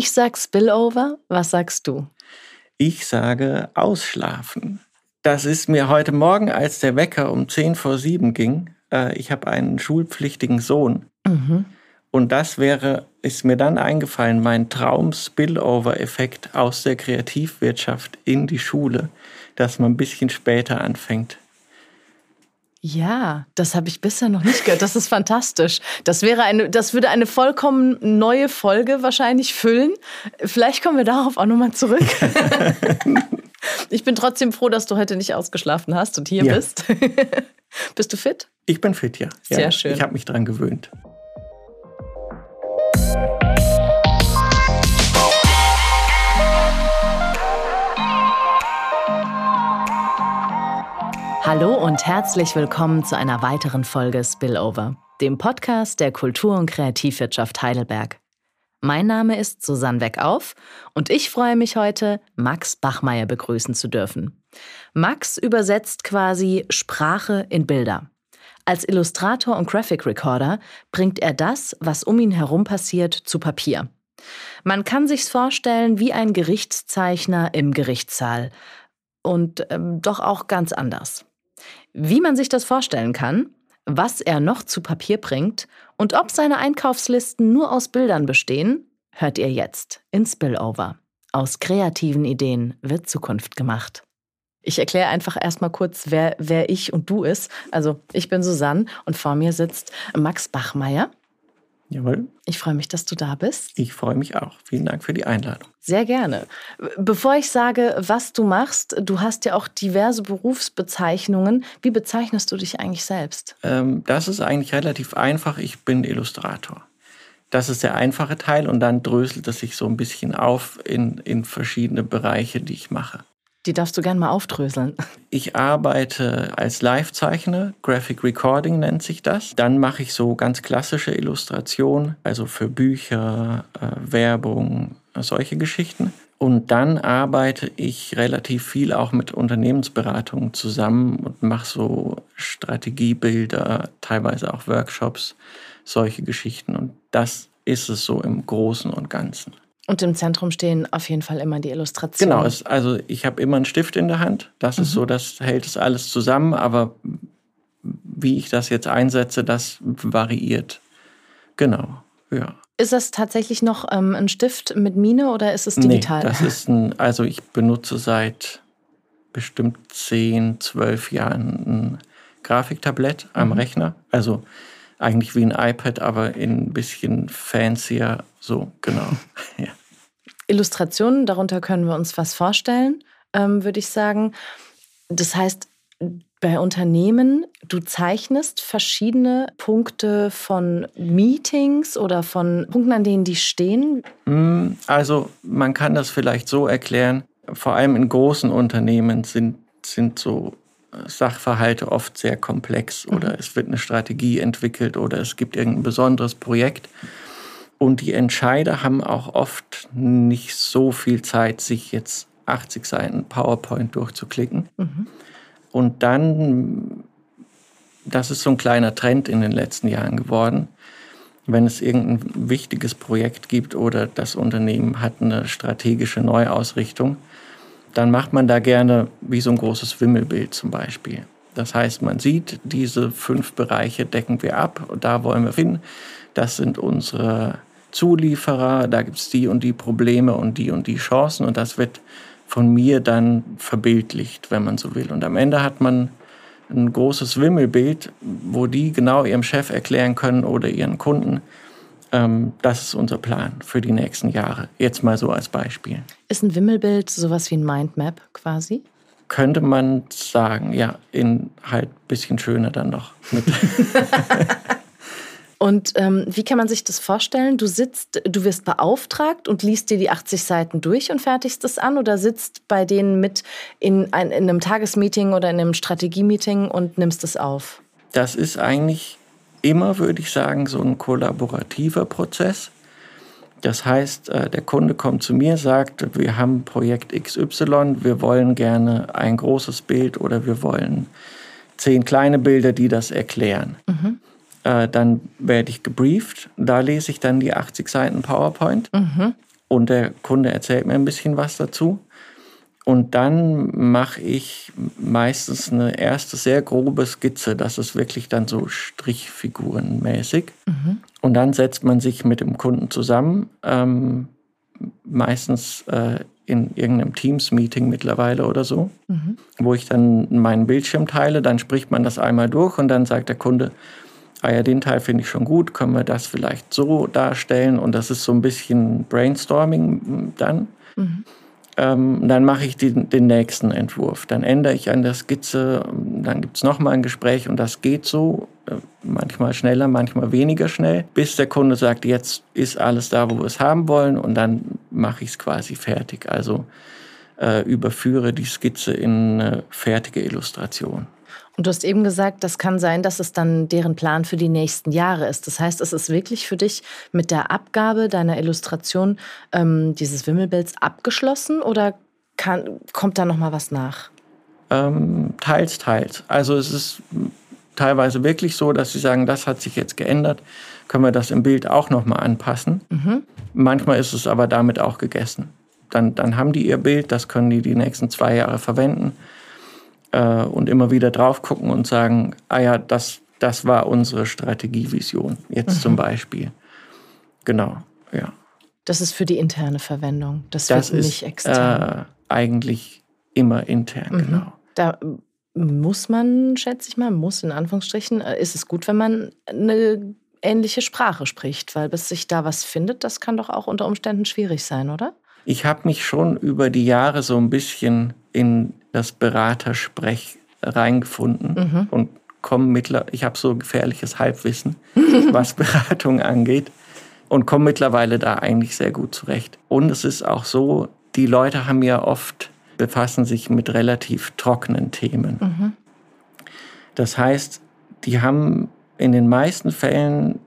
Ich sag Spillover. Was sagst du? Ich sage Ausschlafen. Das ist mir heute Morgen, als der Wecker um 10 vor 7 ging. Äh, ich habe einen schulpflichtigen Sohn. Mhm. Und das wäre, ist mir dann eingefallen, mein Traum-Spillover-Effekt aus der Kreativwirtschaft in die Schule, dass man ein bisschen später anfängt. Ja, das habe ich bisher noch nicht gehört. Das ist fantastisch. Das wäre eine, das würde eine vollkommen neue Folge wahrscheinlich füllen. Vielleicht kommen wir darauf auch nochmal zurück. ich bin trotzdem froh, dass du heute nicht ausgeschlafen hast und hier ja. bist. bist du fit? Ich bin fit, ja. Sehr ja, schön. Ich habe mich dran gewöhnt. Hallo und herzlich willkommen zu einer weiteren Folge Spillover, dem Podcast der Kultur- und Kreativwirtschaft Heidelberg. Mein Name ist Susanne Weckauf und ich freue mich heute, Max Bachmeier begrüßen zu dürfen. Max übersetzt quasi Sprache in Bilder. Als Illustrator und Graphic Recorder bringt er das, was um ihn herum passiert, zu Papier. Man kann sich's vorstellen wie ein Gerichtszeichner im Gerichtssaal und ähm, doch auch ganz anders. Wie man sich das vorstellen kann, was er noch zu Papier bringt und ob seine Einkaufslisten nur aus Bildern bestehen, hört ihr jetzt in Spillover. Aus kreativen Ideen wird Zukunft gemacht. Ich erkläre einfach erstmal kurz, wer, wer ich und du ist. Also, ich bin Susanne und vor mir sitzt Max Bachmeier. Jawohl. Ich freue mich, dass du da bist. Ich freue mich auch. Vielen Dank für die Einladung. Sehr gerne. Bevor ich sage, was du machst, du hast ja auch diverse Berufsbezeichnungen. Wie bezeichnest du dich eigentlich selbst? Ähm, das ist eigentlich relativ einfach. Ich bin Illustrator. Das ist der einfache Teil und dann dröselt es sich so ein bisschen auf in, in verschiedene Bereiche, die ich mache. Die darfst du gerne mal aufdröseln. Ich arbeite als Live-Zeichner, Graphic Recording nennt sich das. Dann mache ich so ganz klassische Illustrationen, also für Bücher, äh, Werbung, solche Geschichten. Und dann arbeite ich relativ viel auch mit Unternehmensberatungen zusammen und mache so Strategiebilder, teilweise auch Workshops, solche Geschichten. Und das ist es so im Großen und Ganzen. Und im Zentrum stehen auf jeden Fall immer die Illustrationen. Genau, es, also ich habe immer einen Stift in der Hand. Das mhm. ist so, das hält es alles zusammen. Aber wie ich das jetzt einsetze, das variiert. Genau, ja. Ist das tatsächlich noch ähm, ein Stift mit Mine oder ist es digital? Nee, das ist ein, also ich benutze seit bestimmt 10, 12 Jahren ein Grafiktablett am mhm. Rechner. Also eigentlich wie ein iPad, aber in ein bisschen fancier. So, genau. ja. Illustrationen, darunter können wir uns was vorstellen, ähm, würde ich sagen. Das heißt, bei Unternehmen, du zeichnest verschiedene Punkte von Meetings oder von Punkten, an denen die stehen? Mm, also man kann das vielleicht so erklären, vor allem in großen Unternehmen sind, sind so Sachverhalte oft sehr komplex oder mhm. es wird eine Strategie entwickelt oder es gibt irgendein besonderes Projekt. Und die Entscheider haben auch oft nicht so viel Zeit, sich jetzt 80 Seiten PowerPoint durchzuklicken. Mhm. Und dann, das ist so ein kleiner Trend in den letzten Jahren geworden, wenn es irgendein wichtiges Projekt gibt oder das Unternehmen hat eine strategische Neuausrichtung, dann macht man da gerne wie so ein großes Wimmelbild zum Beispiel. Das heißt, man sieht, diese fünf Bereiche decken wir ab und da wollen wir hin. Das sind unsere Zulieferer, da gibt es die und die Probleme und die und die Chancen und das wird von mir dann verbildlicht, wenn man so will. Und am Ende hat man ein großes Wimmelbild, wo die genau ihrem Chef erklären können oder ihren Kunden, ähm, das ist unser Plan für die nächsten Jahre. Jetzt mal so als Beispiel. Ist ein Wimmelbild sowas wie ein Mindmap quasi? Könnte man sagen, ja, in halt ein bisschen schöner dann noch. Und ähm, wie kann man sich das vorstellen? Du sitzt, du wirst beauftragt und liest dir die 80 Seiten durch und fertigst das an oder sitzt bei denen mit in, ein, in einem Tagesmeeting oder in einem Strategiemeeting und nimmst es auf? Das ist eigentlich immer, würde ich sagen, so ein kollaborativer Prozess. Das heißt, äh, der Kunde kommt zu mir, sagt, wir haben Projekt XY, wir wollen gerne ein großes Bild oder wir wollen zehn kleine Bilder, die das erklären. Mhm. Äh, dann werde ich gebrieft. Da lese ich dann die 80 Seiten PowerPoint. Mhm. und der Kunde erzählt mir ein bisschen was dazu. Und dann mache ich meistens eine erste sehr grobe Skizze. Das ist wirklich dann so strichfigurenmäßig. Mhm. Und dann setzt man sich mit dem Kunden zusammen, ähm, meistens äh, in irgendeinem Teams-Meeting mittlerweile oder so, mhm. wo ich dann meinen Bildschirm teile. Dann spricht man das einmal durch und dann sagt der Kunde, ah ja, den Teil finde ich schon gut, können wir das vielleicht so darstellen? Und das ist so ein bisschen Brainstorming dann. Mhm. Ähm, dann mache ich die, den nächsten Entwurf. Dann ändere ich an der Skizze, dann gibt es nochmal ein Gespräch und das geht so, äh, manchmal schneller, manchmal weniger schnell, bis der Kunde sagt, jetzt ist alles da, wo wir es haben wollen und dann mache ich es quasi fertig. Also äh, überführe die Skizze in eine fertige Illustration. Und du hast eben gesagt, das kann sein, dass es dann deren Plan für die nächsten Jahre ist. Das heißt, es ist wirklich für dich mit der Abgabe deiner Illustration ähm, dieses Wimmelbilds abgeschlossen oder kann, kommt da noch mal was nach? Ähm, teils, teils. Also es ist teilweise wirklich so, dass sie sagen, das hat sich jetzt geändert, können wir das im Bild auch noch mal anpassen. Mhm. Manchmal ist es aber damit auch gegessen. Dann, dann haben die ihr Bild, das können die die nächsten zwei Jahre verwenden äh, und immer wieder drauf gucken und sagen, ah ja, das, das war unsere Strategievision, jetzt mhm. zum Beispiel. Genau, ja. Das ist für die interne Verwendung, das, das wird nicht extern. Äh, eigentlich immer intern, mhm. genau. Da muss man, schätze ich mal, muss in Anführungsstrichen, äh, ist es gut, wenn man eine ähnliche Sprache spricht, weil bis sich da was findet, das kann doch auch unter Umständen schwierig sein, oder? Ich habe mich schon über die Jahre so ein bisschen in das Beratersprech reingefunden mhm. und komme mittlerweile, ich habe so gefährliches Halbwissen, was Beratung angeht und komme mittlerweile da eigentlich sehr gut zurecht. Und es ist auch so, die Leute haben ja oft, befassen sich mit relativ trockenen Themen. Mhm. Das heißt, die haben in den meisten Fällen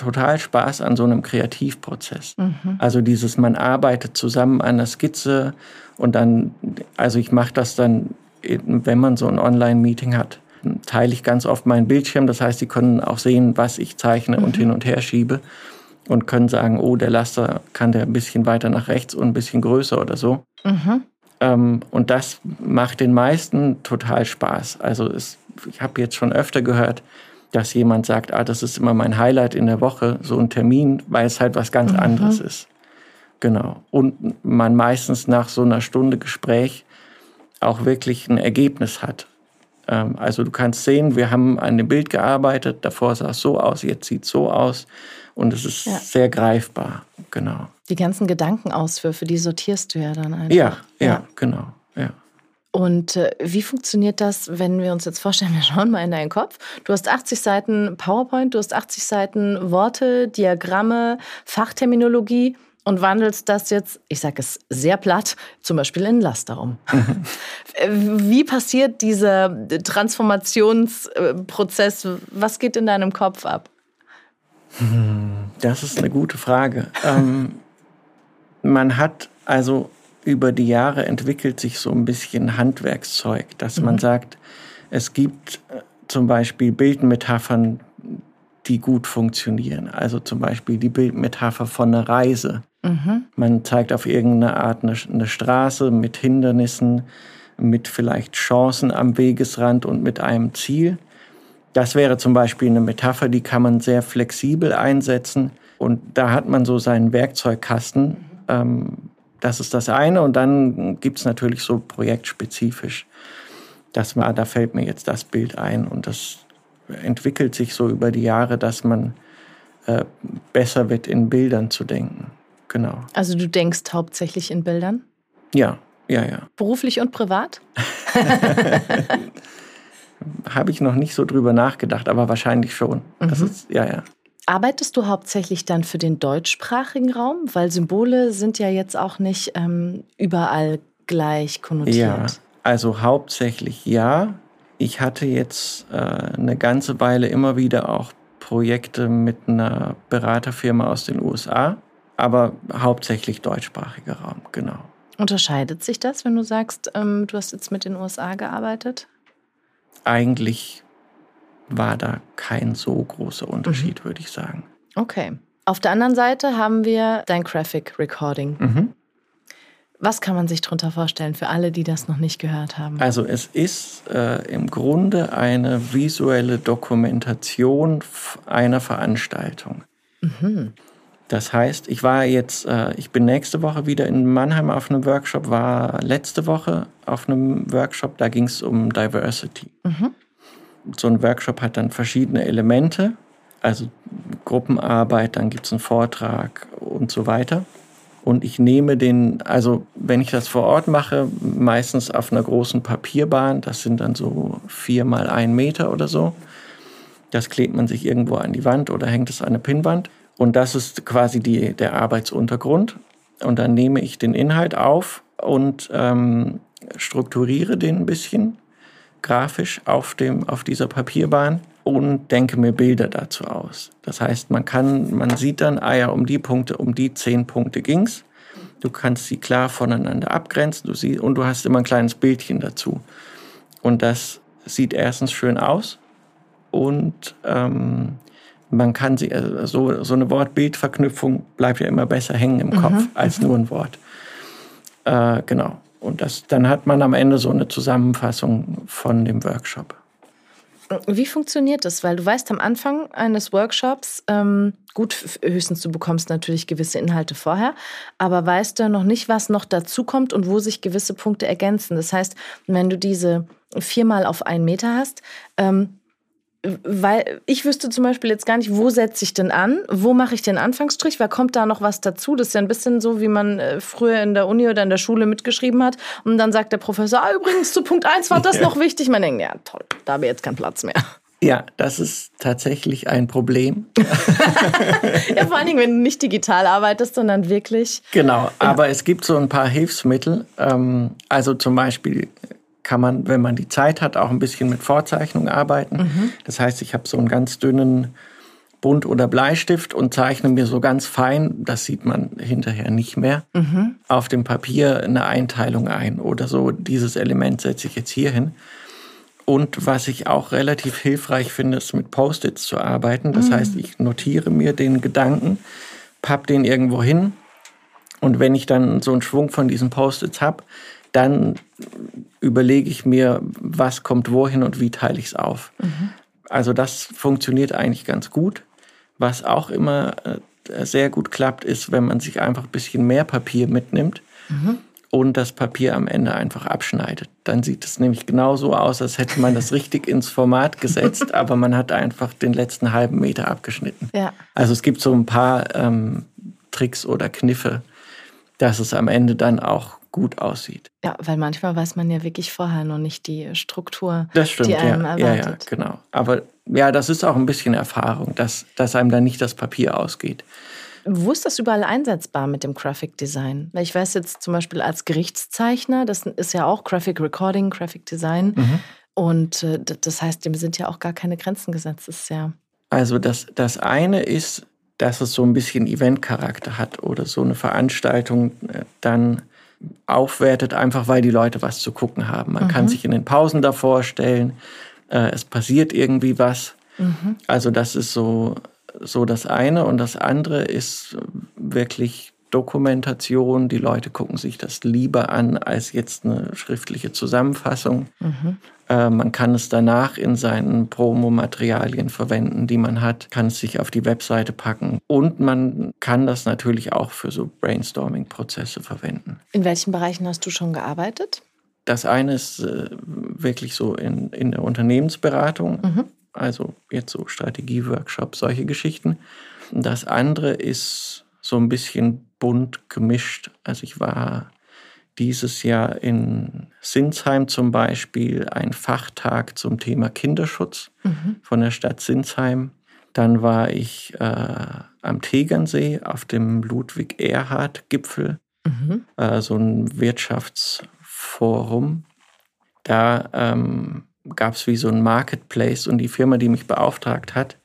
total Spaß an so einem Kreativprozess. Mhm. Also dieses, man arbeitet zusammen an der Skizze und dann, also ich mache das dann, wenn man so ein Online-Meeting hat, teile ich ganz oft meinen Bildschirm. Das heißt, sie können auch sehen, was ich zeichne mhm. und hin und her schiebe und können sagen, oh, der Laster kann der ein bisschen weiter nach rechts und ein bisschen größer oder so. Mhm. Ähm, und das macht den meisten total Spaß. Also es, ich habe jetzt schon öfter gehört, dass jemand sagt, ah, das ist immer mein Highlight in der Woche, so ein Termin, weil es halt was ganz mhm. anderes ist. Genau. Und man meistens nach so einer Stunde Gespräch auch wirklich ein Ergebnis hat. Ähm, also du kannst sehen, wir haben an dem Bild gearbeitet, davor sah es so aus, jetzt sieht es so aus. Und es ist ja. sehr greifbar, genau. Die ganzen Gedankenauswürfe, die sortierst du ja dann einfach. Ja, ja, ja. genau. Ja. Und äh, wie funktioniert das, wenn wir uns jetzt vorstellen, wir schauen mal in deinen Kopf. Du hast 80 Seiten PowerPoint, du hast 80 Seiten Worte, Diagramme, Fachterminologie und wandelst das jetzt, ich sage es sehr platt, zum Beispiel in Laster um. Mhm. Wie passiert dieser Transformationsprozess? Was geht in deinem Kopf ab? Hm, das ist eine gute Frage. ähm, man hat also über die Jahre entwickelt sich so ein bisschen Handwerkszeug, dass mhm. man sagt, es gibt äh, zum Beispiel Bildmetaphern, die gut funktionieren. Also zum Beispiel die Bildmetapher von einer Reise. Mhm. Man zeigt auf irgendeine Art eine, eine, Straße mit Hindernissen, mit vielleicht Chancen am Wegesrand und mit einem Ziel. Das wäre zum Beispiel eine Metapher, die kann man sehr flexibel einsetzen. Und da hat man so seinen Werkzeugkasten, ähm, das ist das eine. Und dann gibt es natürlich so projektspezifisch, dass man, da fällt mir jetzt das Bild ein. Und das entwickelt sich so über die Jahre, dass man äh, besser wird, in Bildern zu denken. Genau. Also du denkst hauptsächlich in Bildern? Ja, ja, ja. Beruflich und privat? Habe ich noch nicht so drüber nachgedacht, aber wahrscheinlich schon. Mhm. Das ist, ja, ja. Arbeitest du hauptsächlich dann für den deutschsprachigen Raum? Weil Symbole sind ja jetzt auch nicht ähm, überall gleich konnotiert. Ja, also hauptsächlich ja. Ich hatte jetzt äh, eine ganze Weile immer wieder auch Projekte mit einer Beraterfirma aus den USA, aber hauptsächlich deutschsprachiger Raum, genau. Unterscheidet sich das, wenn du sagst, ähm, du hast jetzt mit den USA gearbeitet? Eigentlich war da kein so großer Unterschied, mhm. würde ich sagen. Okay. Auf der anderen Seite haben wir dein Graphic Recording. Mhm. Was kann man sich darunter vorstellen für alle, die das noch nicht gehört haben? Also es ist äh, im Grunde eine visuelle Dokumentation einer Veranstaltung. Mhm. Das heißt, ich war jetzt, äh, ich bin nächste Woche wieder in Mannheim auf einem Workshop, war letzte Woche auf einem Workshop, da ging es um Diversity. Mhm. So ein Workshop hat dann verschiedene Elemente, also Gruppenarbeit, dann gibt es einen Vortrag und so weiter. Und ich nehme den, also wenn ich das vor Ort mache, meistens auf einer großen Papierbahn, das sind dann so vier mal ein Meter oder so. Das klebt man sich irgendwo an die Wand oder hängt es an eine Pinnwand. Und das ist quasi die, der Arbeitsuntergrund. Und dann nehme ich den Inhalt auf und ähm, strukturiere den ein bisschen grafisch auf, dem, auf dieser Papierbahn und denke mir Bilder dazu aus. Das heißt, man kann, man sieht dann, ah ja, um die Punkte, um die zehn Punkte ging's. Du kannst sie klar voneinander abgrenzen, du siehst, und du hast immer ein kleines Bildchen dazu. Und das sieht erstens schön aus und ähm, man kann sie, also so, so eine Wort-Bild-Verknüpfung bleibt ja immer besser hängen im Kopf mhm. als nur ein Wort. Äh, genau. Und das, dann hat man am Ende so eine Zusammenfassung von dem Workshop. Wie funktioniert das? Weil du weißt am Anfang eines Workshops, ähm, gut, höchstens du bekommst natürlich gewisse Inhalte vorher, aber weißt du noch nicht, was noch dazukommt und wo sich gewisse Punkte ergänzen. Das heißt, wenn du diese viermal auf einen Meter hast, ähm, weil ich wüsste zum Beispiel jetzt gar nicht, wo setze ich denn an, wo mache ich den Anfangsstrich, wer kommt da noch was dazu? Das ist ja ein bisschen so, wie man äh, früher in der Uni oder in der Schule mitgeschrieben hat. Und dann sagt der Professor, ah, übrigens zu Punkt 1 war das ja. noch wichtig. Man denkt, ja toll, da habe ich jetzt keinen Platz mehr. Ja, das ist tatsächlich ein Problem. ja, vor allen Dingen, wenn du nicht digital arbeitest, sondern wirklich. Genau, aber es gibt so ein paar Hilfsmittel. Ähm, also zum Beispiel kann man, wenn man die Zeit hat, auch ein bisschen mit Vorzeichnung arbeiten. Mhm. Das heißt, ich habe so einen ganz dünnen Bunt- oder Bleistift und zeichne mir so ganz fein, das sieht man hinterher nicht mehr, mhm. auf dem Papier eine Einteilung ein oder so, dieses Element setze ich jetzt hier hin. Und was ich auch relativ hilfreich finde, ist mit Post-its zu arbeiten. Das mhm. heißt, ich notiere mir den Gedanken, papp den irgendwo hin und wenn ich dann so einen Schwung von diesen Post-its habe, dann überlege ich mir, was kommt wohin und wie teile ich es auf. Mhm. Also das funktioniert eigentlich ganz gut. Was auch immer äh, sehr gut klappt, ist, wenn man sich einfach ein bisschen mehr Papier mitnimmt mhm. und das Papier am Ende einfach abschneidet. Dann sieht es nämlich genauso aus, als hätte man das richtig ins Format gesetzt, aber man hat einfach den letzten halben Meter abgeschnitten. Ja. Also es gibt so ein paar ähm, Tricks oder Kniffe, dass es am Ende dann auch gut aussieht. Ja, weil manchmal weiß man ja wirklich vorher noch nicht die Struktur, das stimmt, die einem ja, erwartet. Ja, ja, genau. Aber ja, das ist auch ein bisschen Erfahrung, dass, dass einem dann nicht das Papier ausgeht. Wo ist das überall einsetzbar mit dem Graphic Design? Ich weiß jetzt zum Beispiel als Gerichtszeichner, das ist ja auch Graphic Recording, Graphic Design. Mhm. Und äh, das heißt, dem sind ja auch gar keine Grenzen gesetzt. Das ist ja also das, das eine ist, dass es so ein bisschen Eventcharakter hat oder so eine Veranstaltung äh, dann aufwertet, einfach weil die Leute was zu gucken haben. Man mhm. kann sich in den Pausen da vorstellen, äh, es passiert irgendwie was. Mhm. Also das ist so, so das eine. Und das andere ist wirklich Dokumentation. Die Leute gucken sich das lieber an als jetzt eine schriftliche Zusammenfassung. Mhm. Äh, man kann es danach in seinen Promomaterialien verwenden, die man hat, kann es sich auf die Webseite packen und man kann das natürlich auch für so Brainstorming-Prozesse verwenden. In welchen Bereichen hast du schon gearbeitet? Das eine ist äh, wirklich so in, in der Unternehmensberatung, mhm. also jetzt so Strategieworkshops, solche Geschichten. Das andere ist so ein bisschen bunt gemischt. Also ich war dieses Jahr in Sinsheim zum Beispiel ein Fachtag zum Thema Kinderschutz mhm. von der Stadt Sinsheim. Dann war ich äh, am Tegernsee auf dem Ludwig-Erhard-Gipfel, mhm. äh, so ein Wirtschaftsforum. Da ähm, gab es wie so ein Marketplace und die Firma, die mich beauftragt hat,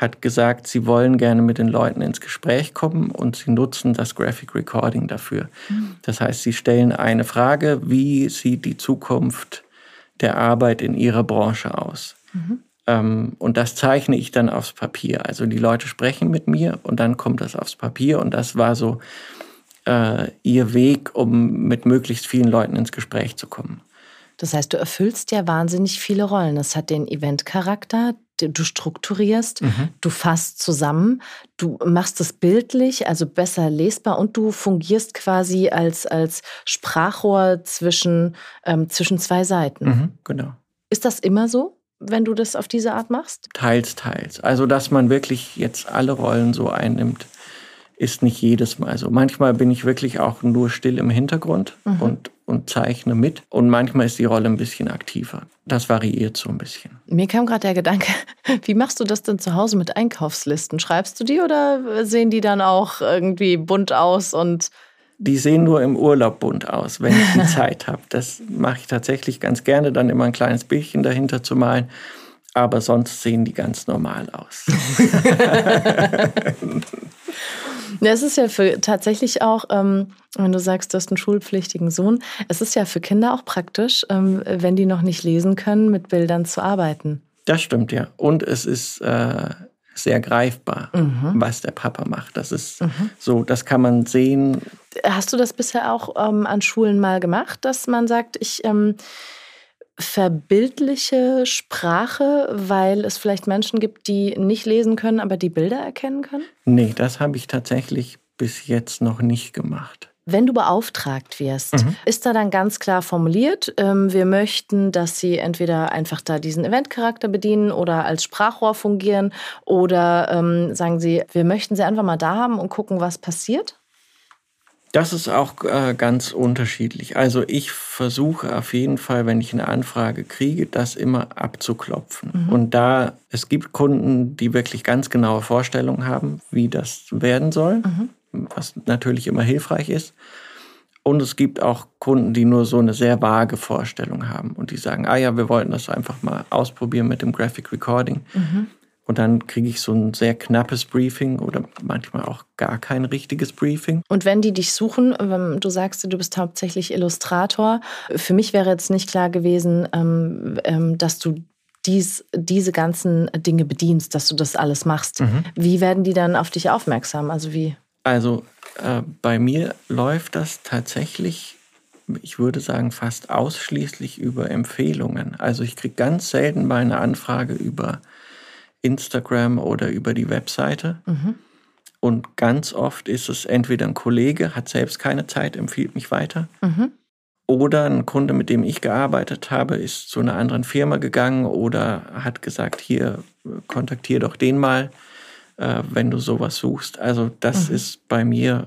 hat gesagt, sie wollen gerne mit den Leuten ins Gespräch kommen und sie nutzen das Graphic Recording dafür. Mhm. Das heißt, sie stellen eine Frage, wie sieht die Zukunft der Arbeit in ihrer Branche aus? Mhm. Ähm, und das zeichne ich dann aufs Papier. Also die Leute sprechen mit mir und dann kommt das aufs Papier. Und das war so äh, ihr Weg, um mit möglichst vielen Leuten ins Gespräch zu kommen. Das heißt, du erfüllst ja wahnsinnig viele Rollen. Es hat den Eventcharakter, du strukturierst, mhm. du fasst zusammen, du machst es bildlich, also besser lesbar und du fungierst quasi als, als Sprachrohr zwischen, ähm, zwischen zwei Seiten. Mhm, genau. Ist das immer so? wenn du das auf diese Art machst? Teils, teils. Also, dass man wirklich jetzt alle Rollen so einnimmt, ist nicht jedes Mal so. Manchmal bin ich wirklich auch nur still im Hintergrund mhm. und, und zeichne mit. Und manchmal ist die Rolle ein bisschen aktiver. Das variiert so ein bisschen. Mir kam gerade der Gedanke, wie machst du das denn zu Hause mit Einkaufslisten? Schreibst du die oder sehen die dann auch irgendwie bunt aus und die sehen nur im Urlaub bunt aus, wenn ich die Zeit habe. Das mache ich tatsächlich ganz gerne, dann immer ein kleines Bildchen dahinter zu malen. Aber sonst sehen die ganz normal aus. Es ist ja für tatsächlich auch, ähm, wenn du sagst, du hast einen schulpflichtigen Sohn, es ist ja für Kinder auch praktisch, ähm, wenn die noch nicht lesen können, mit Bildern zu arbeiten. Das stimmt, ja. Und es ist äh, sehr greifbar, mhm. was der Papa macht. Das ist mhm. so, das kann man sehen. Hast du das bisher auch ähm, an Schulen mal gemacht, dass man sagt, ich ähm, verbildliche Sprache, weil es vielleicht Menschen gibt, die nicht lesen können, aber die Bilder erkennen können? Nee, das habe ich tatsächlich bis jetzt noch nicht gemacht. Wenn du beauftragt wirst, mhm. ist da dann ganz klar formuliert, ähm, wir möchten, dass sie entweder einfach da diesen Eventcharakter bedienen oder als Sprachrohr fungieren oder ähm, sagen sie, wir möchten sie einfach mal da haben und gucken, was passiert? Das ist auch äh, ganz unterschiedlich. Also ich versuche auf jeden Fall, wenn ich eine Anfrage kriege, das immer abzuklopfen. Mhm. Und da es gibt Kunden, die wirklich ganz genaue Vorstellungen haben, wie das werden soll, mhm. was natürlich immer hilfreich ist. Und es gibt auch Kunden, die nur so eine sehr vage Vorstellung haben und die sagen, ah ja, wir wollten das einfach mal ausprobieren mit dem Graphic Recording. Mhm. Und dann kriege ich so ein sehr knappes Briefing oder manchmal auch gar kein richtiges Briefing. Und wenn die dich suchen, du sagst, du bist hauptsächlich Illustrator, für mich wäre jetzt nicht klar gewesen, ähm, ähm, dass du dies, diese ganzen Dinge bedienst, dass du das alles machst. Mhm. Wie werden die dann auf dich aufmerksam? Also wie? Also äh, bei mir läuft das tatsächlich ich würde sagen, fast ausschließlich über Empfehlungen. Also ich kriege ganz selten mal eine Anfrage über Instagram oder über die Webseite. Mhm. Und ganz oft ist es entweder ein Kollege, hat selbst keine Zeit, empfiehlt mich weiter. Mhm. Oder ein Kunde, mit dem ich gearbeitet habe, ist zu einer anderen Firma gegangen oder hat gesagt, hier, kontaktiere doch den mal, äh, wenn du sowas suchst. Also das mhm. ist bei mir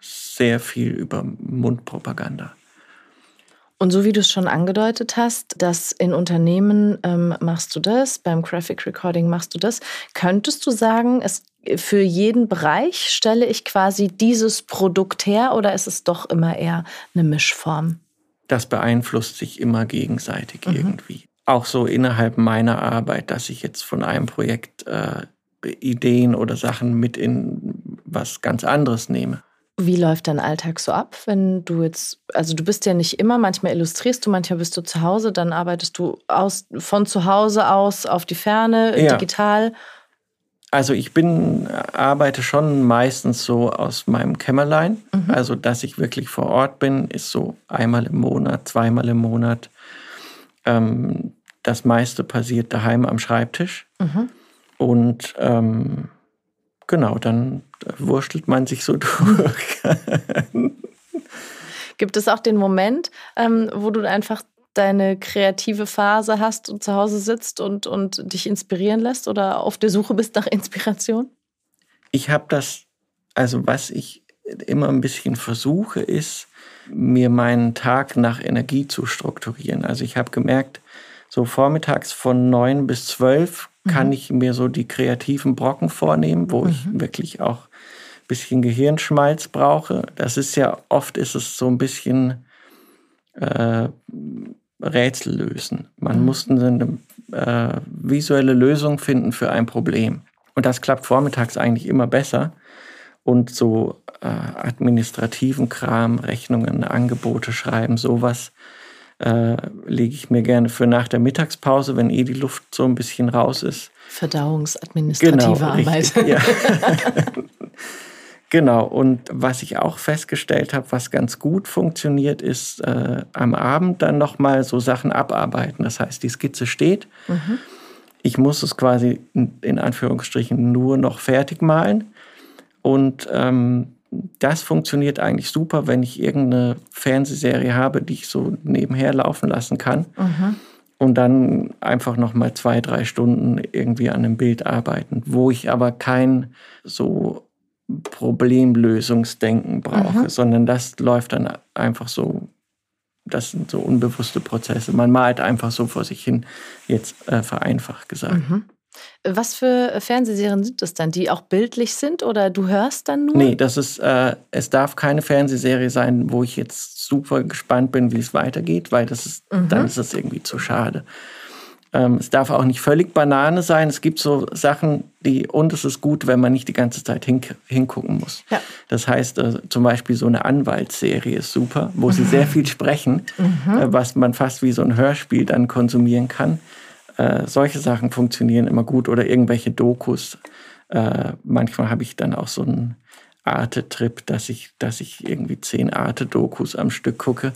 sehr viel über Mundpropaganda. Und so wie du es schon angedeutet hast, dass in Unternehmen ähm, machst du das, beim Graphic Recording machst du das, könntest du sagen, es für jeden Bereich stelle ich quasi dieses Produkt her oder ist es doch immer eher eine Mischform? Das beeinflusst sich immer gegenseitig mhm. irgendwie. Auch so innerhalb meiner Arbeit, dass ich jetzt von einem Projekt äh, Ideen oder Sachen mit in was ganz anderes nehme. Wie läuft dein Alltag so ab, wenn du jetzt, also du bist ja nicht immer, manchmal illustrierst du, manchmal bist du zu Hause, dann arbeitest du aus, von zu Hause aus auf die Ferne, ja. digital. Also ich bin, arbeite schon meistens so aus meinem Kämmerlein. Mhm. Also dass ich wirklich vor Ort bin, ist so einmal im Monat, zweimal im Monat. Ähm, das meiste passiert daheim am Schreibtisch. Mhm. Und ähm, genau, dann wurschtelt man sich so durch. Gibt es auch den Moment, ähm, wo du einfach deine kreative Phase hast und zu Hause sitzt und, und dich inspirieren lässt oder auf der Suche bist nach Inspiration? Ich habe das, also was ich immer ein bisschen versuche, ist, mir meinen Tag nach Energie zu strukturieren. Also ich habe gemerkt, so vormittags von neun bis zwölf kann mhm. ich mir so die kreativen Brocken vornehmen, wo mhm. ich wirklich auch ein bisschen Gehirnschmalz brauche. Das ist ja oft ist es so ein bisschen äh, Rätsel lösen. Man mhm. muss eine äh, visuelle Lösung finden für ein Problem. Und das klappt vormittags eigentlich immer besser. Und so äh, administrativen Kram, Rechnungen, Angebote schreiben, sowas äh, lege ich mir gerne für nach der Mittagspause, wenn eh die Luft so ein bisschen raus ist. Verdauungsadministrative genau, Arbeit. Richtig, ja. genau, und was ich auch festgestellt habe, was ganz gut funktioniert, ist äh, am Abend dann nochmal so Sachen abarbeiten. Das heißt, die Skizze steht. Mhm. Ich muss es quasi in, Anführungsstrichen nur noch fertig malen. Und ähm, das funktioniert eigentlich super, wenn ich irgendeine Fernsehserie habe, die ich so nebenher laufen lassen kann. Mhm. Und dann einfach noch mal zwei, drei Stunden irgendwie an einem Bild arbeiten, wo ich aber kein so Problemlösungsdenken brauche, mhm. sondern das läuft dann einfach so. Das sind so unbewusste Prozesse. Man malt einfach so vor sich hin, jetzt äh, vereinfacht gesagt. Mhm. Was für Fernsehserien sind das dann, die auch bildlich sind oder du hörst dann nur? Nee, das ist, äh, es darf keine Fernsehserie sein, wo ich jetzt super gespannt bin, wie es weitergeht, weil das ist, mhm. dann ist das irgendwie zu schade. Ähm, es darf auch nicht völlig Banane sein. Es gibt so Sachen, die, und es ist gut, wenn man nicht die ganze Zeit hin, hingucken muss. Ja. Das heißt, äh, zum Beispiel so eine Anwaltsserie ist super, wo mhm. sie sehr viel sprechen, mhm. äh, was man fast wie so ein Hörspiel dann konsumieren kann. Äh, solche Sachen funktionieren immer gut oder irgendwelche Dokus. Äh, manchmal habe ich dann auch so einen Arte-Trip, dass ich, dass ich irgendwie zehn Arte-Dokus am Stück gucke.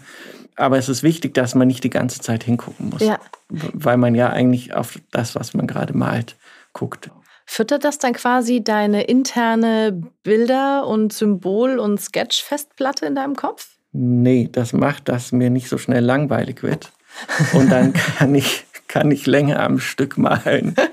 Aber es ist wichtig, dass man nicht die ganze Zeit hingucken muss, ja. weil man ja eigentlich auf das, was man gerade malt, guckt. Füttert das dann quasi deine interne Bilder- und Symbol- und Sketch-Festplatte in deinem Kopf? Nee, das macht, dass mir nicht so schnell langweilig wird. Und dann kann ich kann ich länger am Stück malen.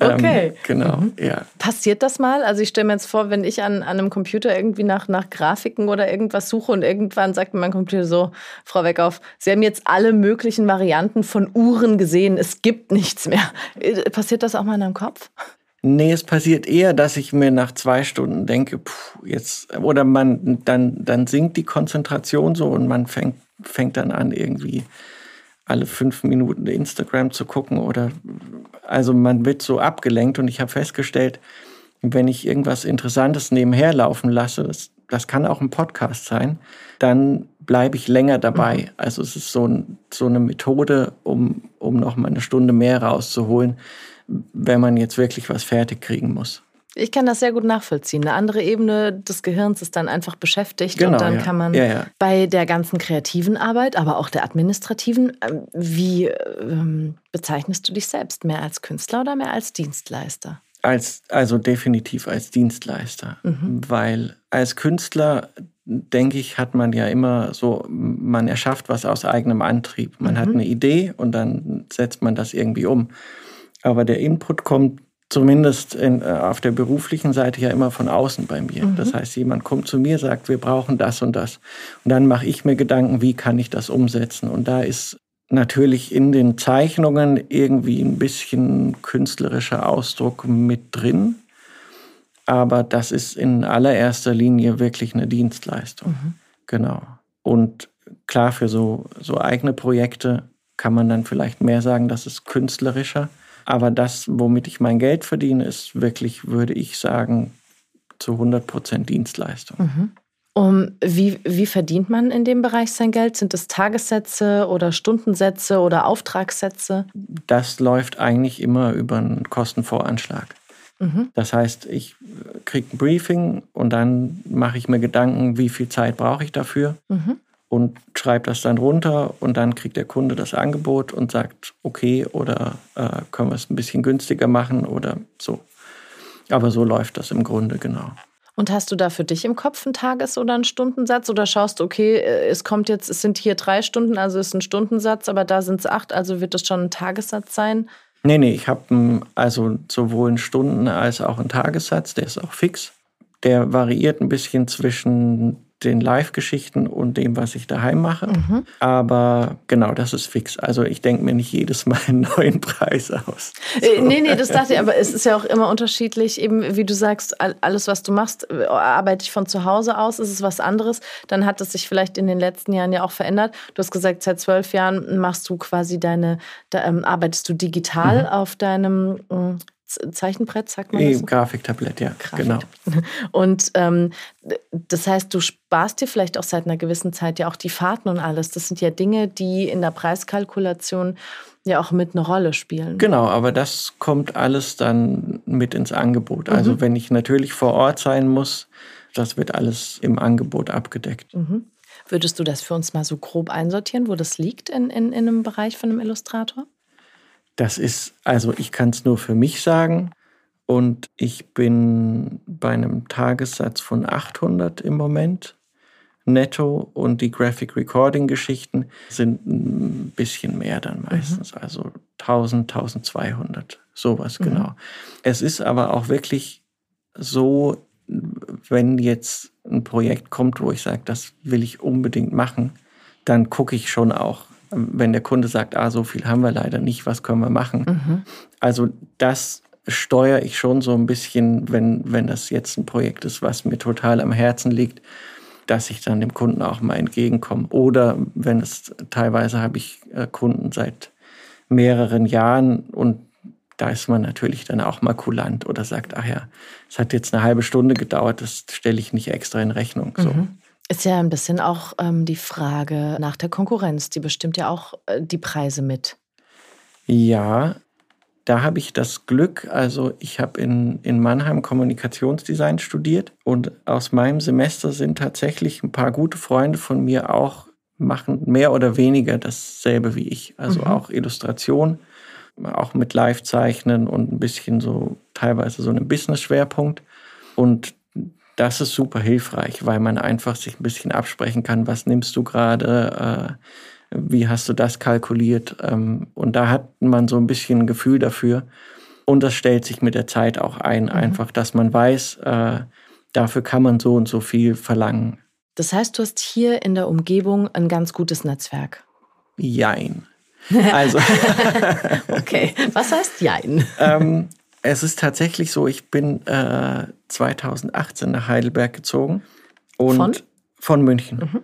Okay. Ähm, genau, mhm. ja. Passiert das mal? Also ich stelle mir jetzt vor, wenn ich an, an einem Computer irgendwie nach, nach Grafiken oder irgendwas suche und irgendwann sagt mir mein Computer so, Frau Weckauf, Sie haben jetzt alle möglichen Varianten von Uhren gesehen, es gibt nichts mehr. Äh, passiert das auch mal in deinem Kopf? Nee, es passiert eher, dass ich mir nach zwei Stunden denke, puh, jetzt, oder man, dann, dann sinkt die Konzentration so und man fängt, fängt dann an irgendwie alle fünf Minuten Instagram zu gucken oder also man wird so abgelenkt und ich habe festgestellt, wenn ich irgendwas Interessantes nebenher laufen lasse, das, das kann auch ein Podcast sein, dann bleibe ich länger dabei. Mhm. Also es ist so, ein, so eine Methode, um, um noch mal eine Stunde mehr rauszuholen, wenn man jetzt wirklich was fertig kriegen muss. Ich kann das sehr gut nachvollziehen. Eine andere Ebene des Gehirns ist dann einfach beschäftigt genau, und dann ja. kann man ja, ja. bei der ganzen kreativen Arbeit, aber auch der administrativen, ähm, wie ähm, bezeichnest du dich selbst? Mehr als Künstler oder mehr als Dienstleister? Als, also definitiv als Dienstleister, mhm. weil als Künstler denke ich, hat man ja immer so, man erschafft was aus eigenem Antrieb. Man mhm. hat eine Idee und dann setzt man das irgendwie um. Aber der Input kommt zumindest in, äh, auf der beruflichen Seite ja immer von außen bei mir. Mhm. Das heißt, jemand kommt zu mir, sagt, wir brauchen das und das. Und dann mache ich mir Gedanken, wie kann ich das umsetzen? Und da ist natürlich in den Zeichnungen irgendwie ein bisschen künstlerischer Ausdruck mit drin. Aber das ist in allererster Linie wirklich eine Dienstleistung. Mhm. Genau. Und klar, für so, so eigene Projekte kann man dann vielleicht mehr sagen, das ist künstlerischer. Aber das, womit ich mein Geld verdiene, ist wirklich, würde ich sagen, zu 100 Prozent Dienstleistung. Mhm. Um, wie, wie verdient man in dem Bereich sein Geld? Sind es Tagessätze oder Stundensätze oder Auftragssätze? Das läuft eigentlich immer über einen Kostenvoranschlag. Mhm. Das heißt, ich kriege ein Briefing und dann mache ich mir Gedanken, wie viel Zeit brauche ich dafür. Mhm und schreibt das dann runter und dann kriegt der Kunde das Angebot und sagt, okay, oder äh, können wir es ein bisschen günstiger machen oder so. Aber so läuft das im Grunde genau. Und hast du da für dich im Kopf einen Tages- oder einen Stundensatz oder schaust, okay, äh, es kommt jetzt, es sind hier drei Stunden, also ist ein Stundensatz, aber da sind es acht, also wird das schon ein Tagessatz sein? Nee, nee, ich habe also sowohl einen Stunden- als auch einen Tagessatz, der ist auch fix. Der variiert ein bisschen zwischen den Live-Geschichten und dem, was ich daheim mache. Mhm. Aber genau, das ist fix. Also ich denke mir nicht jedes Mal einen neuen Preis aus. So. Äh, nee, nee, das dachte ich, aber es ist ja auch immer unterschiedlich. Eben, wie du sagst, alles, was du machst, äh, arbeite ich von zu Hause aus, ist es was anderes. Dann hat es sich vielleicht in den letzten Jahren ja auch verändert. Du hast gesagt, seit zwölf Jahren machst du quasi deine, da, ähm, arbeitest du digital mhm. auf deinem ähm, Zeichenbrett, sagt man das? Grafiktablett, ja, Grafik genau. Und ähm, das heißt, du sparst dir vielleicht auch seit einer gewissen Zeit ja auch die Fahrten und alles. Das sind ja Dinge, die in der Preiskalkulation ja auch mit eine Rolle spielen. Genau, aber das kommt alles dann mit ins Angebot. Also mhm. wenn ich natürlich vor Ort sein muss, das wird alles im Angebot abgedeckt. Mhm. Würdest du das für uns mal so grob einsortieren, wo das liegt in, in, in einem Bereich von einem Illustrator? Das ist, also ich kann es nur für mich sagen. Und ich bin bei einem Tagessatz von 800 im Moment netto und die Graphic Recording Geschichten sind ein bisschen mehr dann meistens, mhm. also 1000, 1200, sowas mhm. genau. Es ist aber auch wirklich so, wenn jetzt ein Projekt kommt, wo ich sage, das will ich unbedingt machen, dann gucke ich schon auch, wenn der Kunde sagt, ah, so viel haben wir leider nicht, was können wir machen? Mhm. Also das steuere ich schon so ein bisschen, wenn, wenn das jetzt ein Projekt ist, was mir total am Herzen liegt, dass ich dann dem Kunden auch mal entgegenkomme. Oder wenn es teilweise habe ich äh, Kunden seit mehreren Jahren und da ist man natürlich dann auch mal kulant oder sagt, ach ja, es hat jetzt eine halbe Stunde gedauert, das stelle ich nicht extra in Rechnung. So. Mhm. Ist ja ein bisschen auch ähm, die Frage nach der Konkurrenz. Die bestimmt ja auch äh, die Preise mit. Ja, da habe ich das Glück, also ich habe in, in Mannheim Kommunikationsdesign studiert und aus meinem Semester sind tatsächlich ein paar gute Freunde von mir auch, machen mehr oder weniger dasselbe wie ich. Also mhm. auch Illustration, auch mit Live-Zeichnen und ein bisschen so teilweise so einen Business-Schwerpunkt. Und das ist super hilfreich, weil man einfach sich ein bisschen absprechen kann, was nimmst du gerade, äh, wie hast du das kalkuliert? Ähm, und da hat man so ein bisschen ein Gefühl dafür. Und das stellt sich mit der Zeit auch ein, mhm. einfach, dass man weiß, äh, dafür kann man so und so viel verlangen. Das heißt, du hast hier in der Umgebung ein ganz gutes Netzwerk. Jein. Also. okay, was heißt Jein? ähm, es ist tatsächlich so, ich bin äh, 2018 nach Heidelberg gezogen. Und von? Von München. Mhm.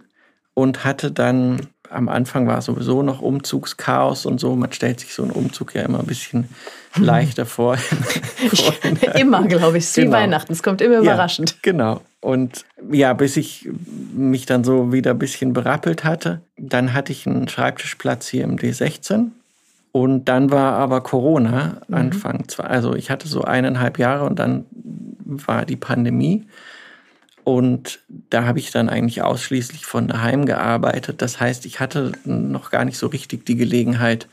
Und hatte dann am Anfang war sowieso noch Umzugschaos und so. Man stellt sich so einen Umzug ja immer ein bisschen leichter vor. immer, glaube ich. Es ist genau. wie Weihnachten. Es kommt immer überraschend. Ja, genau. Und ja, bis ich mich dann so wieder ein bisschen berappelt hatte, dann hatte ich einen Schreibtischplatz hier im D16. Und dann war aber Corona mhm. Anfang, mhm. also ich hatte so eineinhalb Jahre und dann war die Pandemie. Und da habe ich dann eigentlich ausschließlich von daheim gearbeitet. Das heißt, ich hatte noch gar nicht so richtig die Gelegenheit,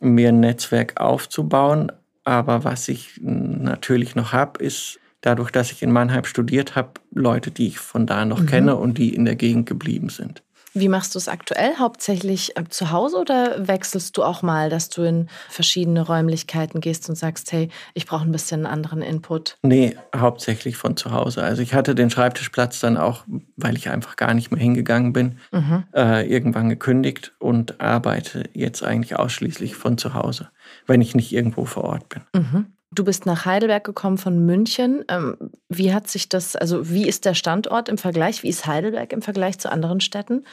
mir ein Netzwerk aufzubauen. Aber was ich natürlich noch habe, ist dadurch, dass ich in Mannheim studiert habe, Leute, die ich von da noch mhm. kenne und die in der Gegend geblieben sind. Wie machst du es aktuell? Hauptsächlich äh, zu Hause oder wechselst du auch mal, dass du in verschiedene Räumlichkeiten gehst und sagst, hey, ich brauche ein bisschen einen anderen Input? Nee, hauptsächlich von zu Hause. Also ich hatte den Schreibtischplatz dann auch, weil ich einfach gar nicht mehr hingegangen bin, mhm. äh, irgendwann gekündigt und arbeite jetzt eigentlich ausschließlich von zu Hause, wenn ich nicht irgendwo vor Ort bin. Mhm. Du bist nach Heidelberg gekommen von München. Ähm, wie hat sich das, also wie ist der Standort im Vergleich? Wie ist Heidelberg im Vergleich zu anderen Städten?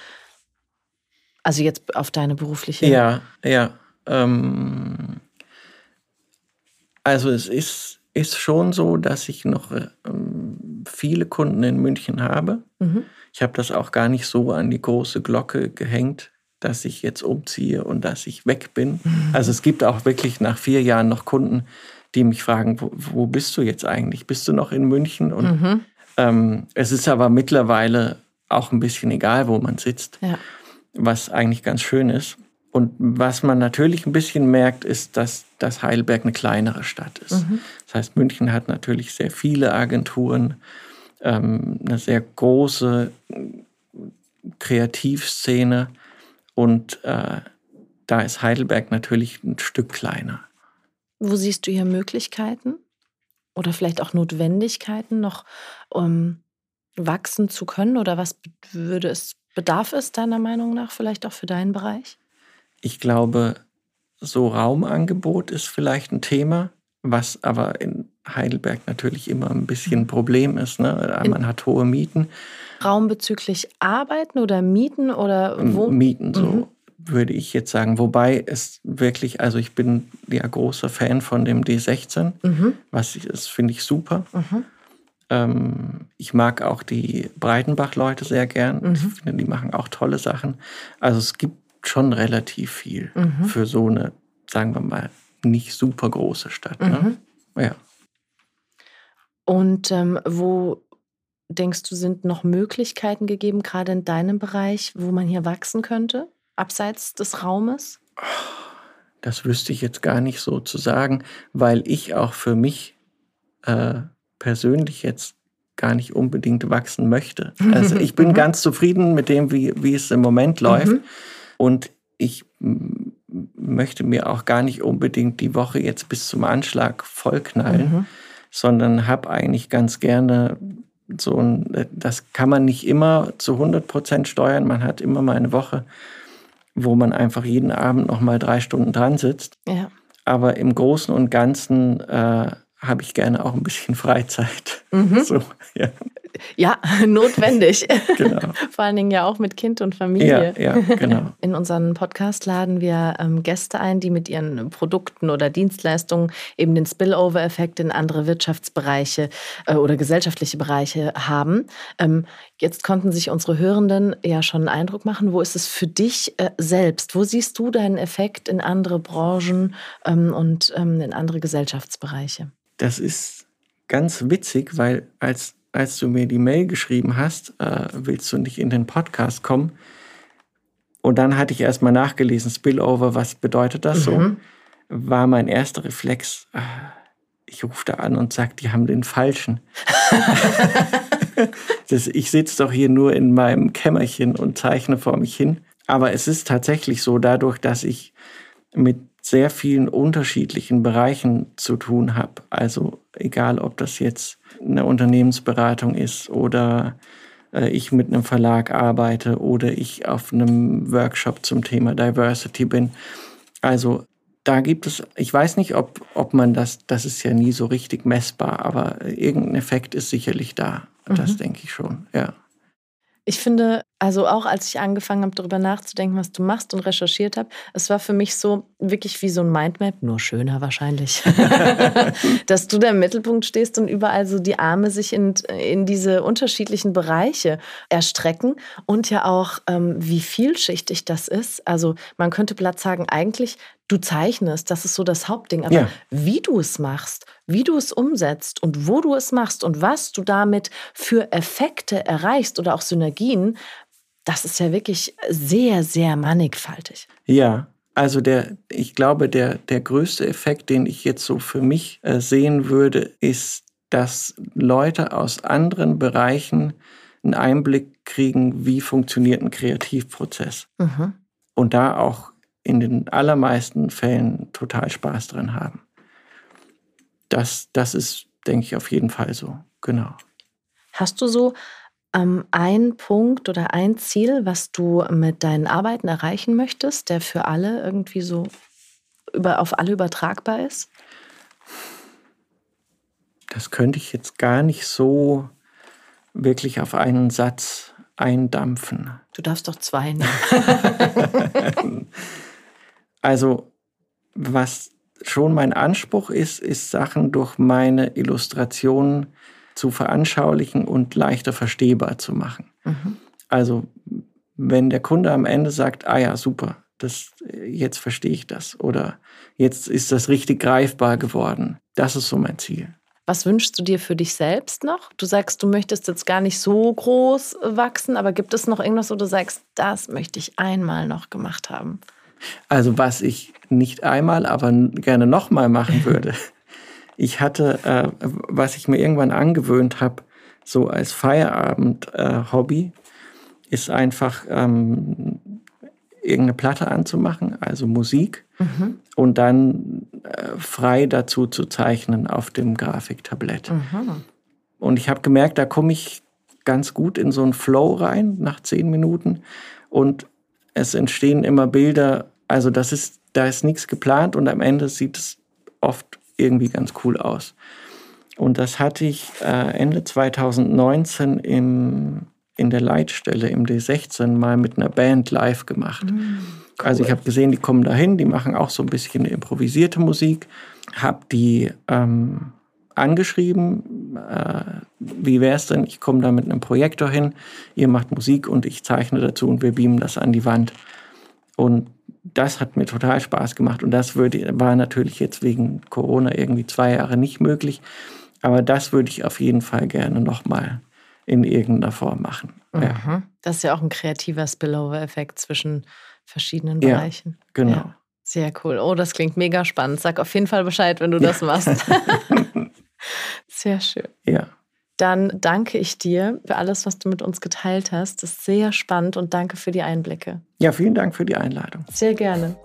Also jetzt auf deine berufliche. Ja, ja. Ähm, also es ist, ist schon so, dass ich noch ähm, viele Kunden in München habe. Mhm. Ich habe das auch gar nicht so an die große Glocke gehängt, dass ich jetzt umziehe und dass ich weg bin. Mhm. Also es gibt auch wirklich nach vier Jahren noch Kunden, die mich fragen, wo, wo bist du jetzt eigentlich? Bist du noch in München? Und mhm. ähm, es ist aber mittlerweile auch ein bisschen egal, wo man sitzt, ja. was eigentlich ganz schön ist. Und was man natürlich ein bisschen merkt, ist, dass, dass Heidelberg eine kleinere Stadt ist. Mhm. Das heißt, München hat natürlich sehr viele Agenturen, ähm, eine sehr große Kreativszene und äh, da ist Heidelberg natürlich ein Stück kleiner. Wo siehst du hier Möglichkeiten oder vielleicht auch Notwendigkeiten, noch um wachsen zu können? Oder was würde es, bedarf es deiner Meinung nach vielleicht auch für deinen Bereich? Ich glaube, so Raumangebot ist vielleicht ein Thema, was aber in Heidelberg natürlich immer ein bisschen ein mhm. Problem ist. Ne? Man hat hohe Mieten. Raum bezüglich Arbeiten oder Mieten oder Wohnen? Mieten so. Mhm würde ich jetzt sagen. Wobei es wirklich, also ich bin ja großer Fan von dem D16, mhm. was ich, das finde ich super. Mhm. Ähm, ich mag auch die Breitenbach-Leute sehr gern. Mhm. Ich finde, die machen auch tolle Sachen. Also es gibt schon relativ viel mhm. für so eine, sagen wir mal, nicht super große Stadt. Ne? Mhm. Ja. Und ähm, wo denkst du, sind noch Möglichkeiten gegeben, gerade in deinem Bereich, wo man hier wachsen könnte, abseits des Raumes? Das wüsste ich jetzt gar nicht so zu sagen, weil ich auch für mich äh, persönlich jetzt gar nicht unbedingt wachsen möchte. Also ich bin mhm. ganz zufrieden mit dem, wie, wie es im Moment läuft. Mhm. Und ich möchte mir auch gar nicht unbedingt die Woche jetzt bis zum Anschlag vollknallen, mhm. sondern habe eigentlich ganz gerne so ein, das kann man nicht immer zu 100 Prozent steuern. Man hat immer mal eine Woche, wo man einfach jeden Abend noch mal drei Stunden dran sitzt. Ja. Aber im Großen und Ganzen äh, habe ich gerne auch ein bisschen Freizeit. Mhm. So, ja. Ja, notwendig. Genau. Vor allen Dingen ja auch mit Kind und Familie. Ja, ja genau. In unseren Podcast laden wir ähm, Gäste ein, die mit ihren Produkten oder Dienstleistungen eben den Spillover-Effekt in andere Wirtschaftsbereiche äh, oder gesellschaftliche Bereiche haben. Ähm, jetzt konnten sich unsere Hörenden ja schon einen Eindruck machen. Wo ist es für dich äh, selbst? Wo siehst du deinen Effekt in andere Branchen ähm, und ähm, in andere Gesellschaftsbereiche? Das ist ganz witzig, weil als als du mir die Mail geschrieben hast, äh, willst du nicht in den Podcast kommen? Und dann hatte ich erstmal nachgelesen, Spillover, was bedeutet das so? Mhm. War mein erster Reflex, äh, ich rufe da an und sage, die haben den falschen. das, ich sitze doch hier nur in meinem Kämmerchen und zeichne vor mich hin. Aber es ist tatsächlich so, dadurch, dass ich mit sehr vielen unterschiedlichen Bereichen zu tun habe. Also egal, ob das jetzt eine Unternehmensberatung ist oder äh, ich mit einem Verlag arbeite oder ich auf einem Workshop zum Thema Diversity bin. Also da gibt es, ich weiß nicht, ob, ob man das, das ist ja nie so richtig messbar, aber irgendein Effekt ist sicherlich da. Mhm. Das denke ich schon, ja. Ich finde, also auch als ich angefangen habe, darüber nachzudenken, was du machst und recherchiert habe, es war für mich so wirklich wie so ein Mindmap, nur schöner wahrscheinlich, dass du da im Mittelpunkt stehst und überall so die Arme sich in, in diese unterschiedlichen Bereiche erstrecken und ja auch, ähm, wie vielschichtig das ist. Also man könnte Blatt sagen, eigentlich du zeichnest, das ist so das Hauptding. Aber ja. wie du es machst, wie du es umsetzt und wo du es machst und was du damit für Effekte erreichst oder auch Synergien, das ist ja wirklich sehr, sehr mannigfaltig. Ja, also der, ich glaube, der, der größte Effekt, den ich jetzt so für mich äh, sehen würde, ist, dass Leute aus anderen Bereichen einen Einblick kriegen, wie funktioniert ein Kreativprozess. Mhm. Und da auch in den allermeisten Fällen total Spaß dran haben. Das, das ist, denke ich, auf jeden Fall so. Genau. Hast du so ähm, einen Punkt oder ein Ziel, was du mit deinen Arbeiten erreichen möchtest, der für alle irgendwie so über, auf alle übertragbar ist? Das könnte ich jetzt gar nicht so wirklich auf einen Satz eindampfen. Du darfst doch zwei nehmen. Also was schon mein Anspruch ist, ist Sachen durch meine Illustrationen zu veranschaulichen und leichter verstehbar zu machen. Mhm. Also wenn der Kunde am Ende sagt, ah ja, super, das, jetzt verstehe ich das oder jetzt ist das richtig greifbar geworden, das ist so mein Ziel. Was wünschst du dir für dich selbst noch? Du sagst, du möchtest jetzt gar nicht so groß wachsen, aber gibt es noch irgendwas, wo du sagst, das möchte ich einmal noch gemacht haben? Also was ich nicht einmal, aber gerne nochmal machen würde. Ich hatte, äh, was ich mir irgendwann angewöhnt habe, so als Feierabend-Hobby, äh, ist einfach ähm, irgendeine Platte anzumachen, also Musik, mhm. und dann äh, frei dazu zu zeichnen auf dem Grafiktablett. Mhm. Und ich habe gemerkt, da komme ich ganz gut in so einen Flow rein nach zehn Minuten und es entstehen immer Bilder, also das ist, da ist nichts geplant und am Ende sieht es oft irgendwie ganz cool aus. Und das hatte ich äh, Ende 2019 im, in der Leitstelle im D16 mal mit einer Band live gemacht. Mhm. Cool. Also ich habe gesehen, die kommen dahin, die machen auch so ein bisschen improvisierte Musik, habe die ähm, angeschrieben, äh, wie wäre es denn, ich komme da mit einem Projektor hin, ihr macht Musik und ich zeichne dazu und wir beamen das an die Wand. Und das hat mir total Spaß gemacht und das würde, war natürlich jetzt wegen Corona irgendwie zwei Jahre nicht möglich, aber das würde ich auf jeden Fall gerne nochmal in irgendeiner Form machen. Ja. Mhm. Das ist ja auch ein kreativer Spillover-Effekt zwischen verschiedenen Bereichen. Ja, genau. Ja, sehr cool. Oh, das klingt mega spannend. Sag auf jeden Fall Bescheid, wenn du das machst. sehr schön. Ja. Dann danke ich dir für alles, was du mit uns geteilt hast. Das ist sehr spannend und danke für die Einblicke. Ja, vielen Dank für die Einladung. Sehr gerne.